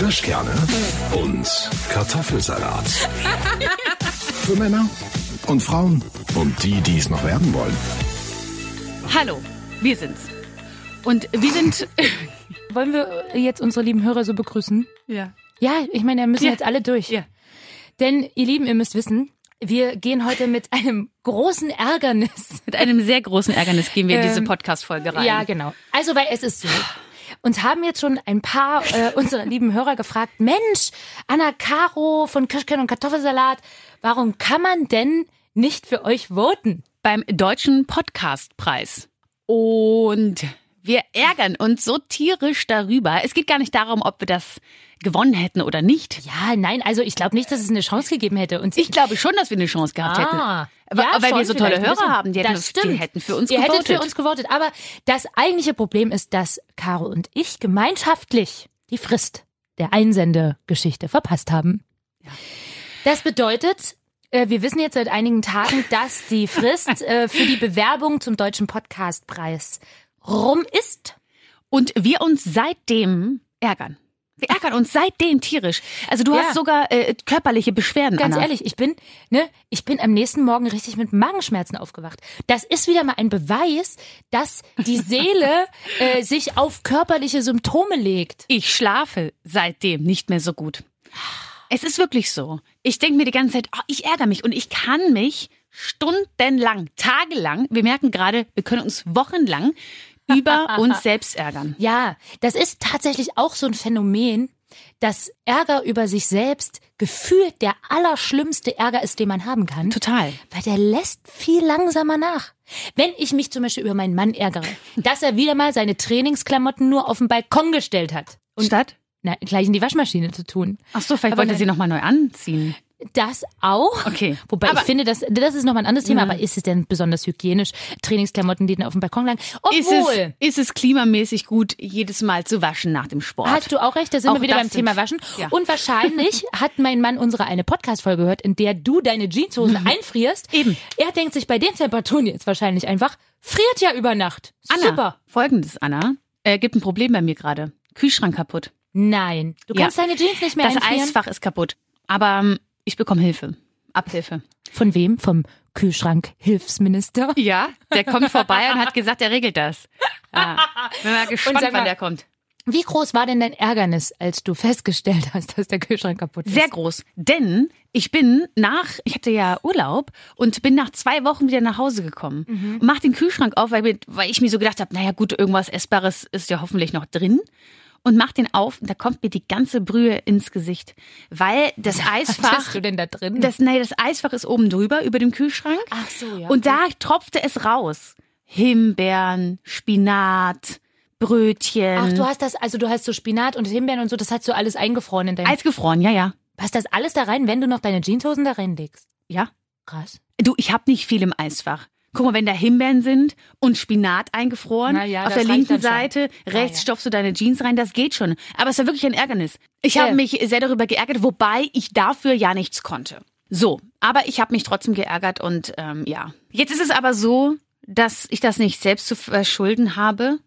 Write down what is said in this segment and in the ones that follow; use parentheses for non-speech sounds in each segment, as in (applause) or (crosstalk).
Kirschkerne und Kartoffelsalat. (laughs) Für Männer und Frauen und die, die es noch werden wollen. Hallo, wir sind's. Und wir sind. (laughs) Wollen wir jetzt unsere lieben Hörer so begrüßen? ja. Ja, ich meine, wir müssen Ja. jetzt alle durch. Ja. Denn, ihr Lieben, ihr müsst wissen, wir gehen heute mit einem großen Ärgernis. Mit einem sehr großen Ärgernis gehen wir in diese Ähm, Podcast-Folge rein. Ja, genau. Also, weil es ist so. Uns haben jetzt schon ein paar äh, unserer lieben Hörer gefragt, Mensch, Anna Caro von Kirschkern und Kartoffelsalat, warum kann man denn nicht für euch voten? Beim Deutschen Podcastpreis. Und wir ärgern uns so tierisch darüber. Es geht gar nicht darum, ob wir das gewonnen hätten oder nicht. Ja, nein, also ich glaube nicht, dass es eine Chance gegeben hätte. Und Ich glaube schon, dass wir eine Chance gehabt hätten. Ah, Aber- ja, weil wir so tolle Hörer haben, die hätten, Das die stimmt. hätten für uns Ihr gewotet. hättet für uns gewotet. Aber das eigentliche Problem ist, dass Caro und ich gemeinschaftlich die Frist der Einsendegeschichte verpasst haben. Das bedeutet, äh, wir wissen jetzt seit einigen Tagen, dass die Frist (laughs) äh, für die Bewerbung zum Deutschen Podcastpreis rum ist. Und wir uns seitdem ärgern. Wir ärgern uns seitdem tierisch. Also du Ja. hast sogar äh, körperliche Beschwerden, Ganz Anna. ehrlich, ich bin, ne, ich bin am nächsten Morgen richtig mit Magenschmerzen aufgewacht. Das ist wieder mal ein Beweis, dass die Seele (laughs) äh, sich auf körperliche Symptome legt. Ich schlafe seitdem nicht mehr so gut. Es ist wirklich so. Ich denke mir die ganze Zeit, oh, ich ärgere mich und ich kann mich stundenlang, tagelang, wir merken gerade, wir können uns wochenlang über (laughs) uns selbst ärgern. Ja, das ist tatsächlich auch so ein Phänomen, dass Ärger über sich selbst gefühlt der allerschlimmste Ärger ist, den man haben kann. Total. Weil der lässt viel langsamer nach. Wenn ich mich zum Beispiel über meinen Mann ärgere, (laughs) dass er wieder mal seine Trainingsklamotten nur auf den Balkon gestellt hat. Und Statt? na, gleich in die Waschmaschine zu tun. Ach so, vielleicht Aber wollte nein. sie nochmal neu anziehen. Das auch. Okay. Wobei Aber- ich finde, das, das ist nochmal ein anderes Thema, aber ist es denn besonders hygienisch? Trainingsklamotten, die dann auf dem Balkon lagen? Ist Obwohl, es, ist es klimamäßig gut, jedes Mal zu waschen nach dem Sport? hast du auch recht, da sind Auch wir wieder beim Thema Waschen. Ja. Und wahrscheinlich (laughs) hat mein Mann unsere eine Podcast-Folge gehört, in der du deine Jeanshosen einfrierst. Mhm. Eben. Er denkt sich bei den Temperaturen jetzt wahrscheinlich einfach, friert ja über Nacht. Anna, Super. folgendes, Anna. Äh, gibt ein Problem bei mir gerade. Kühlschrank kaputt. Nein, du Ja. kannst deine Jeans nicht mehr Das einfrieren. Eisfach ist kaputt. Aber ähm, ich bekomme Hilfe. Abhilfe. Von wem? Vom Kühlschrank-Hilfsminister? Ja, der kommt vorbei und hat gesagt, er regelt das. Ja. Bin mal gespannt, mal- wann der kommt. Wie groß war denn dein Ärgernis, als du festgestellt hast, dass der Kühlschrank kaputt ist? Sehr groß. Denn ich bin nach, ich hatte ja Urlaub und bin nach zwei Wochen wieder nach Hause gekommen. Und mach den Kühlschrank auf, weil, weil ich mir so gedacht habe, naja gut, irgendwas Essbares ist ja hoffentlich noch drin. Und mach den auf und da kommt mir die ganze Brühe ins Gesicht. Weil das (laughs) Was Eisfach. hast du denn da drin? Das, nee, das Eisfach ist oben drüber, über dem Kühlschrank. Ach so, ja. Und da tropfte es raus. Himbeeren, Spinat, Brötchen. Ach, du hast das, also du hast so Spinat und Himbeeren und so, das hast du alles eingefroren in deinem. Eisgefroren, ja, ja. Passt das alles da rein, wenn du noch deine Jeanshosen da reinlegst? Ja. Krass. Du, ich habe nicht viel im Eisfach. Guck mal, wenn da Himbeeren sind und Spinat eingefroren, ja, auf der linken. Seite, rechts ja. stopfst du deine Jeans rein, das geht schon. Aber es war wirklich ein Ärgernis. Ich habe mich sehr darüber geärgert, wobei ich dafür ja nichts konnte. So, aber ich habe mich trotzdem geärgert und ähm, ja. Jetzt ist es aber so, dass ich das nicht selbst zu verschulden habe,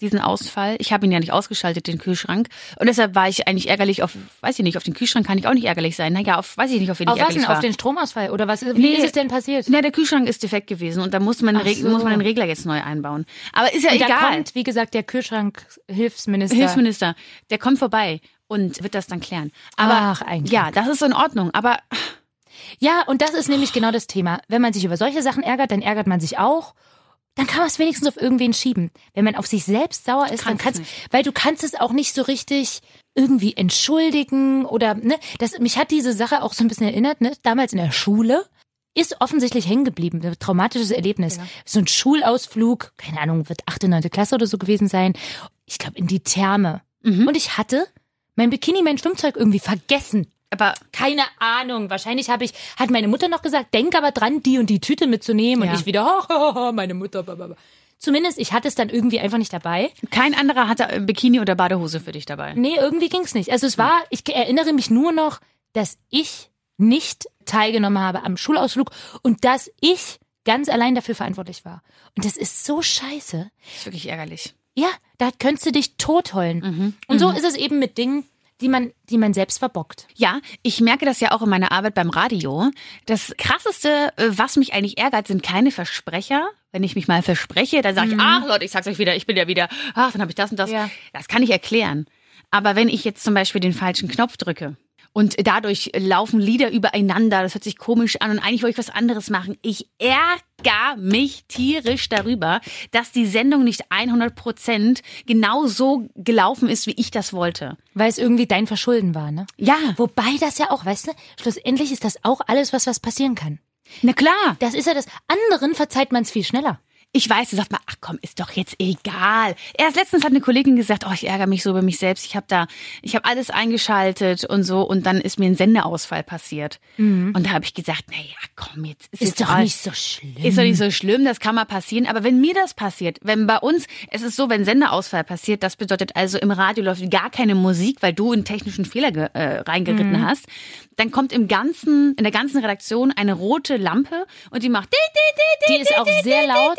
diesen Ausfall. Ich habe ihn ja nicht ausgeschaltet, den Kühlschrank. Und deshalb war ich eigentlich ärgerlich auf, weiß ich nicht, auf den Kühlschrank kann ich auch nicht ärgerlich sein. Naja, auf, weiß ich nicht, auf wen Auf ich was ärgerlich denn? war. Auf den Stromausfall? Oder was? Wie Nee. ist es denn passiert? Na, der Kühlschrank ist defekt gewesen und da muss man, so. muss man den Regler jetzt neu einbauen. Aber ist ja und da egal. kommt, wie gesagt, der Kühlschrank-Hilfsminister. Hilfsminister, der kommt vorbei und wird das dann klären. Aber Ach, eigentlich. ja, das ist in Ordnung. Aber Ja, und das ist nämlich genau das Thema. Wenn man sich über solche Sachen ärgert, dann ärgert man sich auch. Dann kann man es wenigstens auf irgendwen schieben. Wenn man auf sich selbst sauer ist, dann Kannst kannst es weil du kannst es auch nicht so richtig irgendwie entschuldigen oder ne, das mich hat diese Sache auch so ein bisschen erinnert, ne, damals in der Schule ist offensichtlich hängen geblieben, ein traumatisches Erlebnis. So ein Schulausflug, keine Ahnung, wird achte, neunte Klasse oder so gewesen sein. Ich glaube in die Therme. Und ich hatte mein Bikini, mein Schwimmzeug irgendwie vergessen. Aber Keine Ahnung. Wahrscheinlich habe ich, hat meine Mutter noch gesagt, denk aber dran, die und die Tüte mitzunehmen. Ja. Und ich wieder, (laughs) meine Mutter. Blablabla. Zumindest, ich hatte es dann irgendwie einfach nicht dabei. kein anderer hatte äh, Bikini oder Badehose für dich dabei. Nee, irgendwie ging's nicht. Also es war, ich erinnere mich nur noch, dass ich nicht teilgenommen habe am Schulausflug und dass ich ganz allein dafür verantwortlich war. Und das ist so scheiße. Das ist wirklich ärgerlich. Ja, da könntest du dich tot heulen. Und so ist es eben mit Dingen, die man, die man selbst verbockt. Ja, ich merke das ja auch in meiner Arbeit beim Radio. Das krasseste, äh, was mich eigentlich ärgert, sind keine Versprecher. Wenn ich mich mal verspreche, dann sage ich, ach Leute, ich sag's euch wieder, ich bin ja wieder, ach, dann habe ich das und das. Ja. Das kann ich erklären. Aber wenn ich jetzt zum Beispiel den falschen Knopf drücke und dadurch laufen Lieder übereinander, das hört sich komisch an und eigentlich wollte ich was anderes machen. Ich ärgere mich tierisch darüber, dass die Sendung nicht 100 Prozent genau so gelaufen ist, wie ich das wollte. Weil es irgendwie dein Verschulden war, ne? Ja, Wobei das ja auch, weißt du, schlussendlich ist das auch alles, was was passieren kann. na klar. Das ist ja das. Anderen verzeiht man es viel schneller. Ich weiß, du sagst mal, ach komm, ist doch jetzt egal. Erst letztens hat eine Kollegin gesagt, oh, ich ärgere mich so über mich selbst. Ich habe da, ich habe alles eingeschaltet und so und dann ist mir ein Sendeausfall passiert. Und da habe ich gesagt, naja, komm, jetzt ist, Ist jetzt doch all- nicht so schlimm. Ist doch nicht so schlimm, das kann mal passieren. Aber wenn mir das passiert, wenn bei uns, es ist so, wenn Sendeausfall passiert, das bedeutet also im Radio läuft gar keine Musik, weil du einen technischen Fehler äh, reingeritten Mhm. hast, dann kommt im ganzen, in der ganzen Redaktion eine rote Lampe und die macht. Die ist auch sehr laut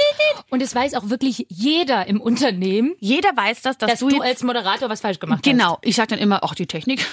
und es weiß auch wirklich jeder im Unternehmen, Jeder weiß das, dass, dass du du als Moderator was falsch gemacht hast. Genau, ich sag dann immer, ach, die Technik.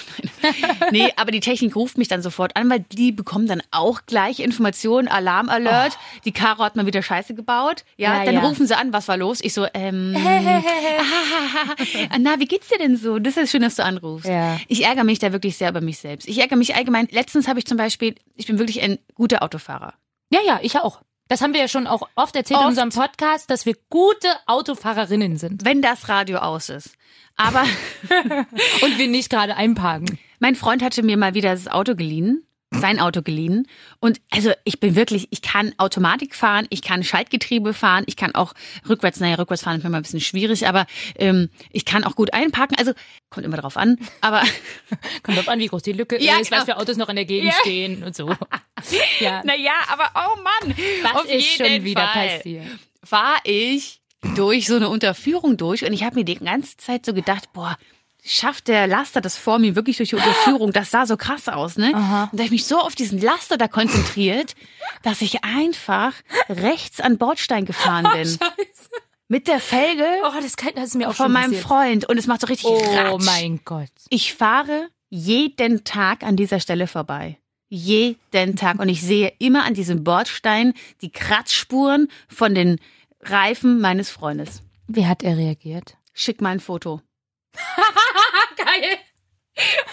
(laughs) nee, aber die Technik ruft mich dann sofort an, weil die bekommen dann auch gleich Informationen, Alarm-Alert. Die Caro hat mal wieder Scheiße gebaut. Ja, Ja, dann ja. rufen sie an, was war los? Ich so, ähm, (laughs) (laughs) na, wie geht's dir denn so? Das ist schön, dass du anrufst. Ja. Ich ärgere mich da wirklich sehr über mich selbst. Ich ärgere mich allgemein. Letztens habe ich zum Beispiel, ich bin wirklich ein guter Autofahrer. Ja, ja, ich auch. Das haben wir ja schon auch oft erzählt in Oft. unserem Podcast, dass wir gute Autofahrerinnen sind Wenn das Radio aus ist. Aber (laughs) und wir nicht gerade einparken. Mein Freund hatte mir mal wieder das Auto geliehen, sein Auto geliehen. Und also ich bin wirklich, ich kann Automatik fahren, ich kann Schaltgetriebe fahren, ich kann auch rückwärts, naja, rückwärts fahren ist mir mal ein bisschen schwierig, aber ähm, ich kann auch gut einparken. Also kommt immer drauf an. Aber (laughs) Kommt drauf an, wie groß die Lücke Ja, ist, genau. was für Autos noch in der Gegend Ja. stehen und so. (laughs) ja. naja, aber oh Mann, Was auf ist jeden schon wieder Fall passiert? war ich durch so eine Unterführung durch und ich habe mir die ganze Zeit so gedacht, boah, schafft der Laster das vor mir wirklich durch die Unterführung? Das sah so krass aus, ne? Aha. Und da ich mich so auf diesen Laster da konzentriert, dass ich einfach rechts an Bordstein gefahren (laughs) bin. Scheiße. Mit der Felge Oh, das, kann, das ist mir auch von meinem passiert. Freund und es macht so richtig Oh Ratsch. mein Gott. Ich fahre jeden Tag an dieser Stelle vorbei. Jeden Tag. Und ich sehe immer an diesem Bordstein die Kratzspuren von den Reifen meines Freundes. Wie hat er reagiert? Schick mal ein Foto. (laughs) Geil.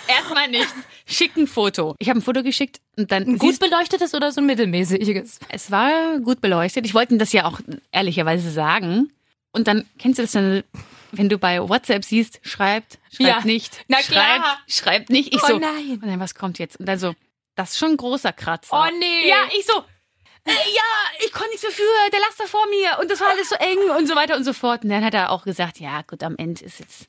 Erstmal nichts. Schick ein Foto. Ich habe ein Foto geschickt und dann Ein gut beleuchtetes oder so ein mittelmäßiges? es war gut beleuchtet. Ich wollte ihm das ja auch ehrlicherweise sagen. Und dann kennst du das dann, wenn du bei WhatsApp siehst, schreibt, schreibt Ja. nicht, Na schreibt, klar. schreibt nicht. Ich Oh so, nein. und dann was kommt jetzt? Und dann so, das ist schon ein großer Kratzer. Oh nee. Ja, ich so, äh, ja, ich konnte nichts dafür, der Laster vor mir und das war alles so eng und so weiter und so fort. Und dann hat er auch gesagt, ja, gut, am Ende ist jetzt,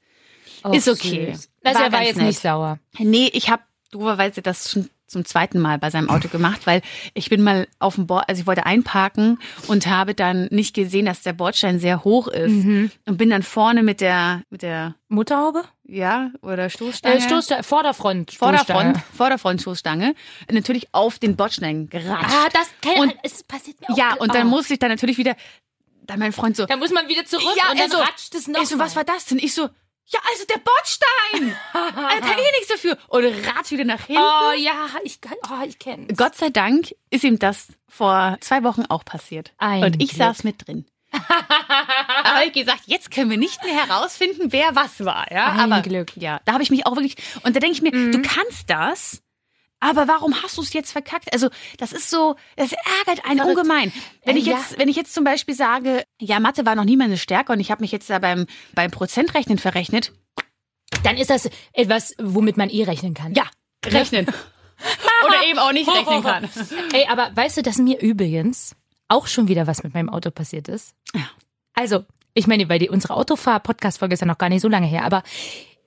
ist okay. süß. Also War er war jetzt nett. nicht sauer. nee, ich habe doberweise das schon zum zweiten Mal bei seinem Auto gemacht, weil ich bin mal auf dem Bord, also ich wollte einparken und habe dann nicht gesehen, dass der Bordstein sehr hoch ist Mhm. und bin dann vorne mit der, mit der, Mutterhaube? ja, oder Stoßstange. Äh, Stoßstange, Vorderfront. Vorderfront, Stoßstange. Vorderfront-Stoßstange, natürlich auf den Bordstein geratscht. Ah, das kann, Und- es passiert mir auch. Ja, und dann oh. muss ich dann natürlich wieder, dann mein Freund so, Da muss man wieder zurück Ja, und dann also, ratscht es noch. ich so, was war das denn? Ich so, ja, also der Bordstein! (laughs) also kann ich nichts dafür. Und ratsch wieder nach hinten. Oh ja, ich kann, oh, ich kenn's. Gott sei Dank ist ihm das vor zwei Wochen auch passiert. Ein und ich Glück. saß mit drin. (laughs) Aber ich gesagt, jetzt können wir nicht mehr herausfinden, wer was war. Ja, Ein aber Glück. ja, da habe ich mich auch wirklich. Und da denke ich mir, du kannst das. Aber warum hast du es jetzt verkackt? Also, das ist so, das ärgert einen Verrückt. ungemein. Wenn Äh, ich ja. jetzt, wenn ich jetzt zum Beispiel sage, ja, Mathe war noch nie meine Stärke und ich habe mich jetzt da beim, beim Prozentrechnen verrechnet. Dann ist das etwas, womit man eh rechnen kann. Ja, rechnen. (laughs) Oder eben auch nicht rechnen kann. (laughs) Ey, aber weißt du, dass mir übrigens auch schon wieder was mit meinem Auto passiert ist? Ja. Also, ich meine, weil die, unsere Autofahr-Podcast-Folge ist ja noch gar nicht so lange her, aber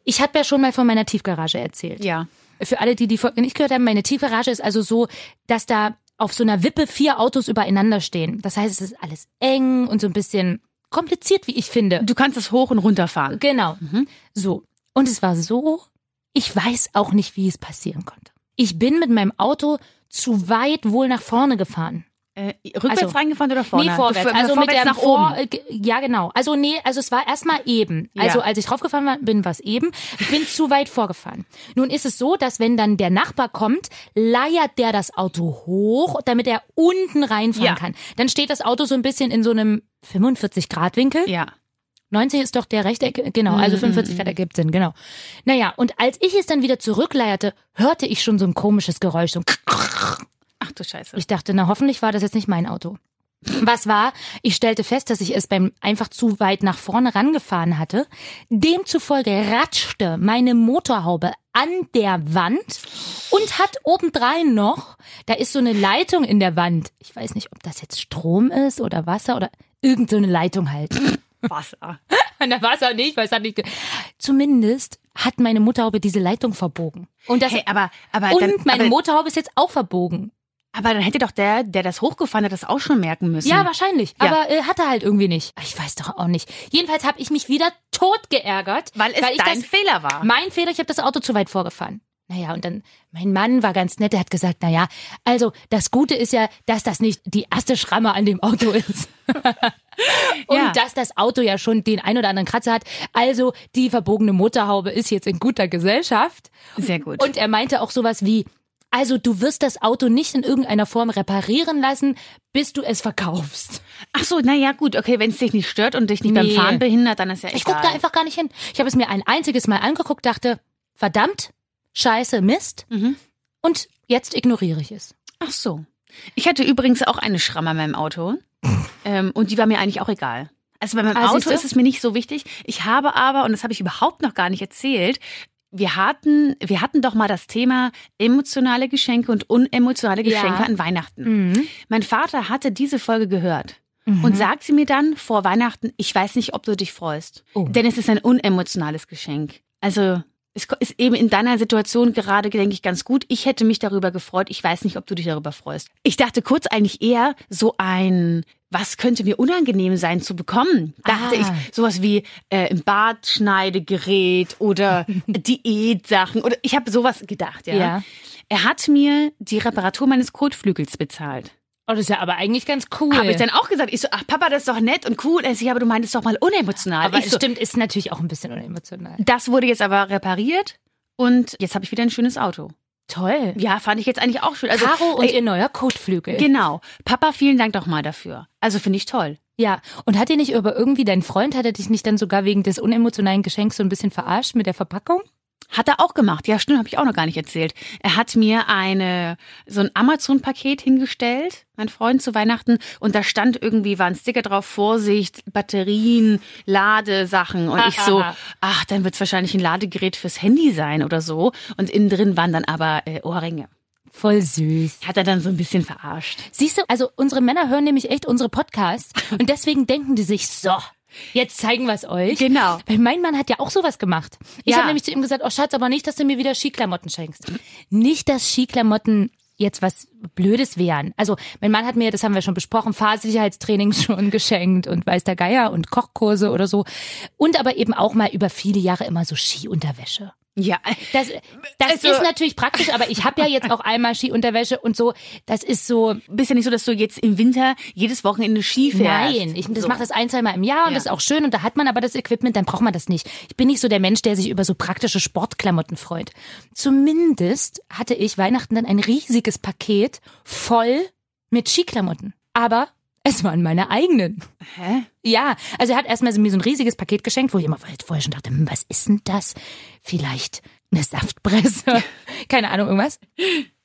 ich habe ja schon mal von meiner Tiefgarage erzählt. Ja. Für alle, die die Folge nicht gehört haben, meine Tiefgarage ist also so, dass da auf so einer Wippe vier Autos übereinander stehen. Das heißt, es ist alles eng und so ein bisschen kompliziert, wie ich finde. Du kannst es hoch und runter fahren. Genau. Mhm. So. Und es war so, ich weiß auch nicht, wie es passieren konnte. Ich bin mit meinem Auto zu weit wohl nach vorne gefahren. Äh, rückwärts Also- reingefahren oder vorne? Nee, vorwärts. Also mit vorwärts der nach Vor oben. äh, Ja, genau. Also nee, also es war erstmal eben. Ja. Also als ich draufgefahren war, bin, war es eben. Ich bin zu weit vorgefahren. Nun ist es so, dass wenn dann der Nachbar kommt, leiert der das Auto hoch, damit er unten reinfahren Ja. kann. Dann steht das Auto so ein bisschen in so einem 45 Grad Winkel. Ja. 90 ist doch der Rechteck, genau, also 45 Grad ergibt Sinn, genau. Naja, und als ich es dann wieder zurückleierte, hörte ich schon so ein komisches Geräusch, so ein du Scheiße. ich dachte, na hoffentlich war das jetzt nicht mein Auto. Was war? Ich stellte fest, dass ich es beim einfach zu weit nach vorne rangefahren hatte. Demzufolge ratschte meine Motorhaube an der Wand und hat obendrein noch, da ist so eine Leitung in der Wand. Ich weiß nicht, ob das jetzt Strom ist oder Wasser oder irgend so eine Leitung halt. Wasser. (laughs) An der Wasser nicht, weil es hat nicht. Zumindest hat meine Motorhaube diese Leitung verbogen. Und das Hey, aber, aber, und dann, meine aber, Motorhaube ist jetzt auch verbogen. Aber dann hätte doch der, der das hochgefahren hat, das auch schon merken müssen. Ja, wahrscheinlich. Ja. Aber äh, hat er halt irgendwie nicht. Ich weiß doch auch nicht. Jedenfalls habe ich mich wieder tot geärgert. weil es ich dein das, Fehler war. Mein Fehler, ich habe das Auto zu weit vorgefahren. Naja, und dann, mein Mann war ganz nett, der hat gesagt, naja, also das Gute ist ja, dass das nicht die erste Schramme an dem Auto ist. (laughs) und Ja. dass das Auto ja schon den ein oder anderen Kratzer hat. Also die verbogene Motorhaube ist jetzt in guter Gesellschaft. Sehr gut. Und er meinte auch sowas wie, also du wirst das Auto nicht in irgendeiner Form reparieren lassen, bis du es verkaufst. Ach so, naja, gut, okay, wenn es dich nicht stört und dich nicht beim Nee. Fahren behindert, dann ist ja Ich egal. guck da einfach gar nicht hin. Ich habe es mir ein einziges Mal angeguckt, dachte, verdammt, scheiße, Mist. Mhm. Und jetzt ignoriere ich es. Ach so. Ich hatte übrigens auch eine Schramme an meinem Auto. (laughs) ähm, und die war mir eigentlich auch egal. Also bei meinem Ah, Auto ist es mir nicht so wichtig. Ich habe aber, und das habe ich überhaupt noch gar nicht erzählt, wir hatten, wir hatten doch mal das Thema emotionale Geschenke und unemotionale Ja. Geschenke an Weihnachten. Mhm. Mein Vater hatte diese Folge gehört und sagte mir dann vor Weihnachten, ich weiß nicht, ob du dich freust. Oh. Denn es ist ein unemotionales Geschenk. Also es ist eben in deiner Situation gerade, denke ich, ganz gut. Ich hätte mich darüber gefreut. Ich weiß nicht, ob du dich darüber freust. Ich dachte kurz eigentlich eher so ein, was könnte mir unangenehm sein zu bekommen? Dachte Ah. ich, sowas wie äh, ein Bartschneidegerät oder (laughs) Diätsachen oder ich habe sowas gedacht, ja. Ja. Er hat mir die Reparatur meines Kotflügels bezahlt. Oh, das ist ja aber eigentlich ganz cool. Habe ich dann auch gesagt, ich so, ach Papa, das ist doch nett und cool. Er so, ja, aber du meintest doch mal unemotional. aber ich es so, stimmt, ist natürlich auch ein bisschen unemotional. das wurde jetzt aber repariert und jetzt habe ich wieder ein schönes Auto. Toll. Ja, fand ich jetzt eigentlich auch schön. Also, Caro und ey, ihr neuer Kotflügel. Genau. Papa, vielen Dank doch mal dafür. Also finde ich toll. Ja, und hat dir nicht aber irgendwie dein Freund, hat er dich nicht dann sogar wegen des unemotionalen Geschenks so ein bisschen verarscht mit der Verpackung? Hat er auch gemacht. Ja, stimmt, habe ich auch noch gar nicht erzählt. Er hat mir eine so ein Amazon-Paket hingestellt, mein Freund zu Weihnachten, und da stand irgendwie war ein Sticker drauf: Vorsicht, Batterien, Ladesachen. Und ich so, ach, dann wird's wahrscheinlich ein Ladegerät fürs Handy sein oder so. Und innen drin waren dann aber äh, Ohrringe. Voll süß. Hat er dann so ein bisschen verarscht. Siehst du, also unsere Männer hören nämlich echt unsere Podcasts und deswegen denken die sich, so, jetzt zeigen wir es euch. Genau. Weil mein Mann hat ja auch sowas gemacht. Ich Ja. habe nämlich zu ihm gesagt, oh Schatz, aber nicht, dass du mir wieder Skiklamotten schenkst. Nicht, dass Skiklamotten jetzt was Blödes wären. Also mein Mann hat mir, das haben wir schon besprochen, Fahrsicherheitstrainings (laughs) schon geschenkt und weiß der Geier und Kochkurse oder so. Und aber eben auch mal über viele Jahre immer so Skiunterwäsche. Ja, Das, das Also- ist natürlich praktisch, aber ich habe ja jetzt auch einmal Skiunterwäsche und so. Das ist so, bist ja nicht so, dass du jetzt im Winter jedes Wochenende Ski fährst. Nein, ich das So. mache das ein, zweimal im Jahr und Ja. das ist auch schön und da hat man aber das Equipment, dann braucht man das nicht. Ich bin nicht so der Mensch, der sich über so praktische Sportklamotten freut. Zumindest hatte ich Weihnachten dann ein riesiges Paket voll mit Skiklamotten. Aber es waren meine eigenen. Hä? Ja, also er hat erstmal mir so ein riesiges Paket geschenkt, wo ich immer vorher schon dachte, hm, was ist denn das? Vielleicht eine Saftpresse? (laughs) Keine Ahnung, irgendwas.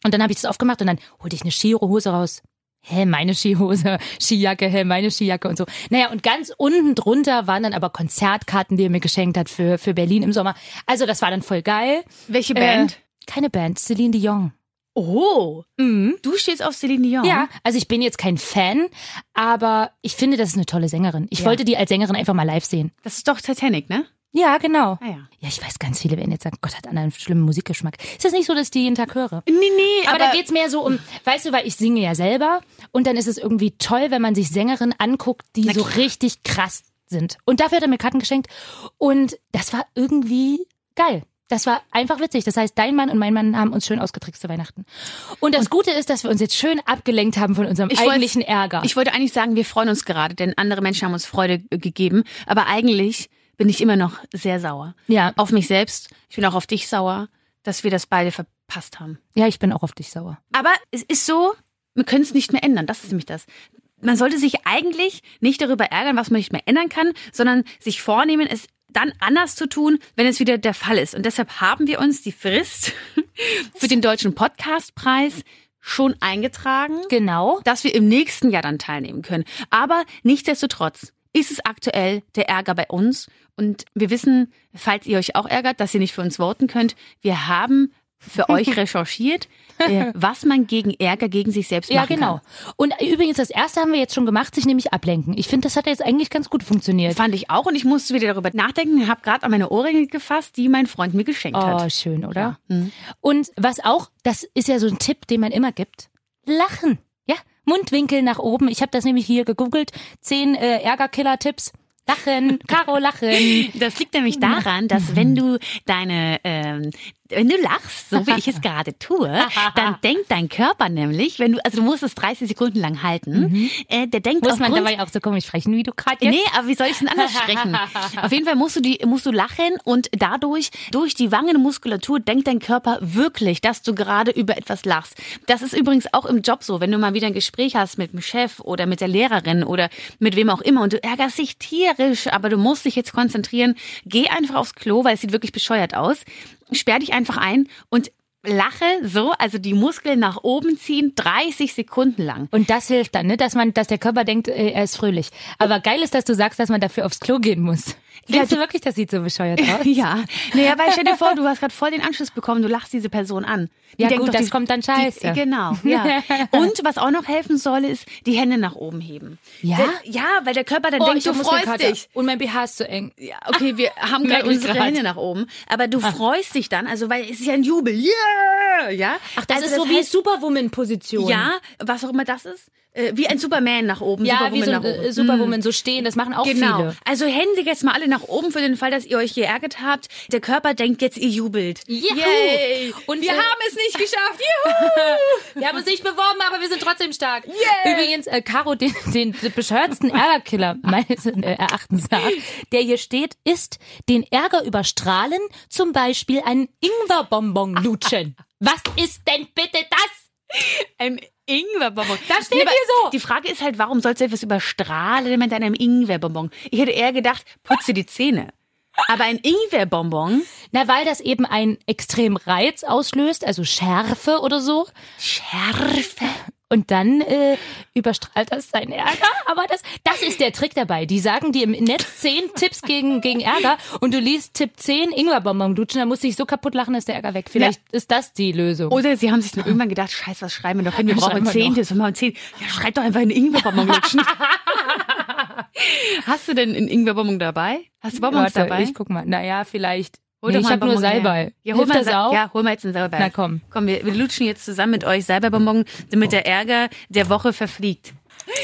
Und dann habe ich das aufgemacht und dann holte ich eine Skihose raus. Hä, meine Skihose, Skijacke, hä, meine Skijacke und so. Naja, und ganz unten drunter waren dann aber Konzertkarten, die er mir geschenkt hat für, für Berlin im Sommer. Also das war dann voll geil. Welche Band? Äh, keine Band, Celine Dion. Oh, Mhm. du stehst auf Celine Dion. Ja, also ich bin jetzt kein Fan, aber ich finde, das ist eine tolle Sängerin. Ich Ja. wollte die als Sängerin einfach mal live sehen. Das ist doch Titanic, ne? Ja, genau. Ah ja. Ja, ich weiß, ganz viele werden jetzt sagen, Gott hat einen schlimmen Musikgeschmack. Ist das nicht so, dass ich die jeden Tag höre? Nee, nee, Aber, da geht's mehr so um, weißt du, weil ich singe ja selber und dann ist es irgendwie toll, wenn man sich Sängerinnen anguckt, die so richtig krass sind. Und dafür hat er mir Karten geschenkt und das war irgendwie geil. Das war einfach witzig. Das heißt, dein Mann und mein Mann haben uns schön ausgetrickst zu Weihnachten. Und das Gute ist, dass wir uns jetzt schön abgelenkt haben von unserem Ich wollte- eigentlichen Ärger. Ich wollte eigentlich sagen, wir freuen uns gerade, denn andere Menschen haben uns Freude gegeben. Aber eigentlich bin ich immer noch sehr sauer. ja, Auf mich selbst. Ich bin auch auf dich sauer, dass wir das beide verpasst haben. ja, ich bin auch auf dich sauer. Aber es ist so, wir können es nicht mehr ändern. Das ist nämlich das. Man sollte sich eigentlich nicht darüber ärgern, was man nicht mehr ändern kann, sondern sich vornehmen, es dann anders zu tun, wenn es wieder der Fall ist. Und deshalb haben wir uns die Frist (laughs) für den Deutschen Podcastpreis schon eingetragen, Genau. dass wir im nächsten Jahr dann teilnehmen können. Aber nichtsdestotrotz ist es aktuell der Ärger bei uns. Und wir wissen, falls ihr euch auch ärgert, dass ihr nicht für uns voten könnt, wir haben für euch (laughs) recherchiert, äh, was man gegen Ärger gegen sich selbst Ja, machen genau. Und übrigens, das erste haben wir jetzt schon gemacht, sich nämlich ablenken. Ich finde, das hat jetzt eigentlich ganz gut funktioniert. kann. Fand ich auch und ich musste wieder darüber nachdenken, habe gerade an meine Ohrringe gefasst, die mein Freund mir geschenkt Oh, hat. schön, oder? Mhm. Und was auch, das ist ja so ein Tipp, den man immer gibt. Lachen. Ja, Mundwinkel nach oben. Ich habe das nämlich hier gegoogelt. Zehn äh, Ärgerkiller-Tipps. Lachen, Caro, lachen. Das liegt nämlich daran, dass wenn du deine, ähm, wenn du lachst, so wie ich es gerade tue, (laughs) dann denkt dein Körper nämlich, wenn du, also du musst es 30 Sekunden lang halten, äh, der denkt Muss man dabei auch so komisch sprechen, wie du gerade jetzt? Nee, aber wie soll ich denn anders sprechen? (laughs) Auf jeden Fall musst du die, musst du lachen und dadurch, durch die Wangenmuskulatur denkt dein Körper wirklich, dass du gerade über etwas lachst. Das ist übrigens auch im Job so, wenn du mal wieder ein Gespräch hast mit dem Chef oder mit der Lehrerin oder mit wem auch immer und du ärgerst dich tierisch, aber du musst dich jetzt konzentrieren, geh einfach aufs Klo, weil es sieht wirklich bescheuert aus. Sperr dich einfach ein und lache so, also die Muskeln nach oben ziehen, 30 Sekunden lang. Und das hilft dann, ne? dass man, dass der Körper denkt, äh, er ist fröhlich. Aber geil ist, dass du sagst, dass man dafür aufs Klo gehen muss. Findest du wirklich, das sieht so bescheuert (laughs) aus? Ja, naja, weil stell dir vor, du (laughs) hast gerade voll den Anschluss bekommen, du lachst diese Person an. Die Ja, denkt gut, doch, das die- kommt dann scheiße. Die, genau, ja. (laughs) Und was auch noch helfen soll, ist die Hände nach oben heben. Ja? Weil, ja, weil der Körper dann denkt, du freust dich. Und mein BH ist zu eng. Ja, okay, wir haben gerade unsere grad. Hände nach oben, aber du freust dich dann, also weil es ist ja ein Jubel, yeah, ja. Ach, das also ist so wie heißt, Superwoman-Position. ja, was auch immer das ist, äh, wie ein Superman nach oben, Ja, Superwoman wie so nach oben. äh, Superwoman, so stehen, das machen auch Genau. viele. Also Hände jetzt mal alle nach oben für den Fall, dass ihr euch geärgert habt. Der Körper denkt jetzt, ihr jubelt. Juhu. Yay. Und, wir äh, haben es nicht (laughs) geschafft. Juhu. Wir haben uns nicht beworben, aber wir sind trotzdem stark. Übrigens, äh, Caro, den, den bescheuertsten (laughs) Ärgerkiller meines äh, Erachtens nach, der hier steht, ist den Ärger überstrahlen, zum Beispiel einen Ingwerbonbon lutschen. (laughs) Was ist denn bitte das? Ein Ingwerbonbon. Da steht aber hier so. Die Frage ist halt, warum sollst du etwas überstrahlen mit einem Ingwerbonbon? Ich hätte eher gedacht, putze die Zähne. Aber ein Ingwerbonbon, Na, weil das eben einen extremen Reiz auslöst, also Schärfe oder so. Schärfe. Und dann äh, überstrahlt das seinen Ärger. Aber das, das ist der Trick dabei. Die sagen dir im Netz zehn Tipps gegen, gegen Ärger und du liest Tipp 10 Ingwerbonbon lutschen, dann musst du dich so kaputt lachen, ist der Ärger weg. Vielleicht ist das die Lösung. Oder sie haben sich dann irgendwann gedacht, scheiß, was schreiben wir noch hin? Wir brauchen zehn. Tipps. Wir machen zehn. Ja, schreib doch einfach einen Ingwerbonbon lutschen. (laughs) Hast du denn einen Ingwerbonbon dabei? Hast du Bonbons Warte, dabei? ich guck mal. Naja, vielleicht. Hol Nee, ich habe nur Salbei. Ja, hol Hilft mal, Sa- auch? ja, hol mal jetzt einen Salbei. Na komm. Komm, wir, wir lutschen jetzt zusammen mit euch Salbeibonbon, damit der Ärger der Woche verfliegt.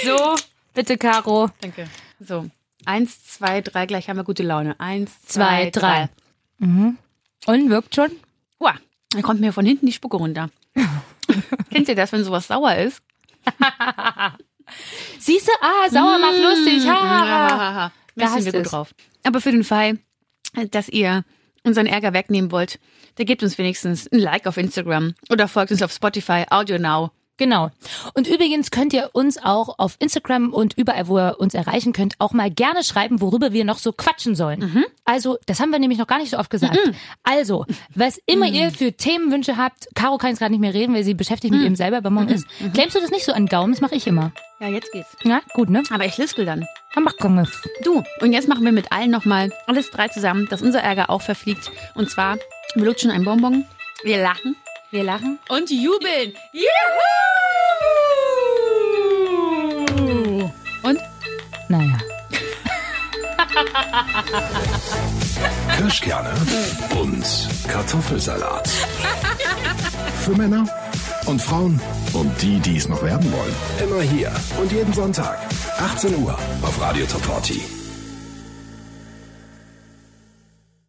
So, bitte, Caro. Danke. So. Eins, zwei, drei, gleich haben wir gute Laune. Eins, Zwei, zwei, drei. drei. Und wirkt schon? Uah, dann kommt mir von hinten die Spucke runter. (laughs) Kennt ihr das, wenn sowas sauer ist? (laughs) Siehste, ah, sauer macht lustig. Ha, ha, ha. Ja, Da da sind wir gut drauf. Aber für den Fall, dass ihr unseren Ärger wegnehmen wollt, da gebt uns wenigstens ein Like auf Instagram oder folgt uns auf Spotify, Audio Now. Genau. Und übrigens könnt ihr uns auch auf Instagram und überall, wo ihr uns erreichen könnt, auch mal gerne schreiben, worüber wir noch so quatschen sollen. Also, das haben wir nämlich noch gar nicht so oft gesagt. Also, was immer ihr für Themenwünsche habt, Caro kann jetzt gerade nicht mehr reden, weil sie beschäftigt mit ihrem selber Bonbon ist. Klemmst du das nicht so an Gaumen? Das mache ich immer. Ja, jetzt geht's. Ja, gut, ne? Aber ich lispel dann. Dann mach komm es. Du, und jetzt machen wir mit allen nochmal alles drei zusammen, dass unser Ärger auch verfliegt. Und zwar, wir lutschen ein Bonbon, wir lachen Wir lachen. und jubeln. Juhu! Und? Naja. Kirschkerne und Kartoffelsalat. Für Männer und Frauen und die, die es noch werden wollen. Immer hier und jeden Sonntag, 18 Uhr auf Radio Top 40.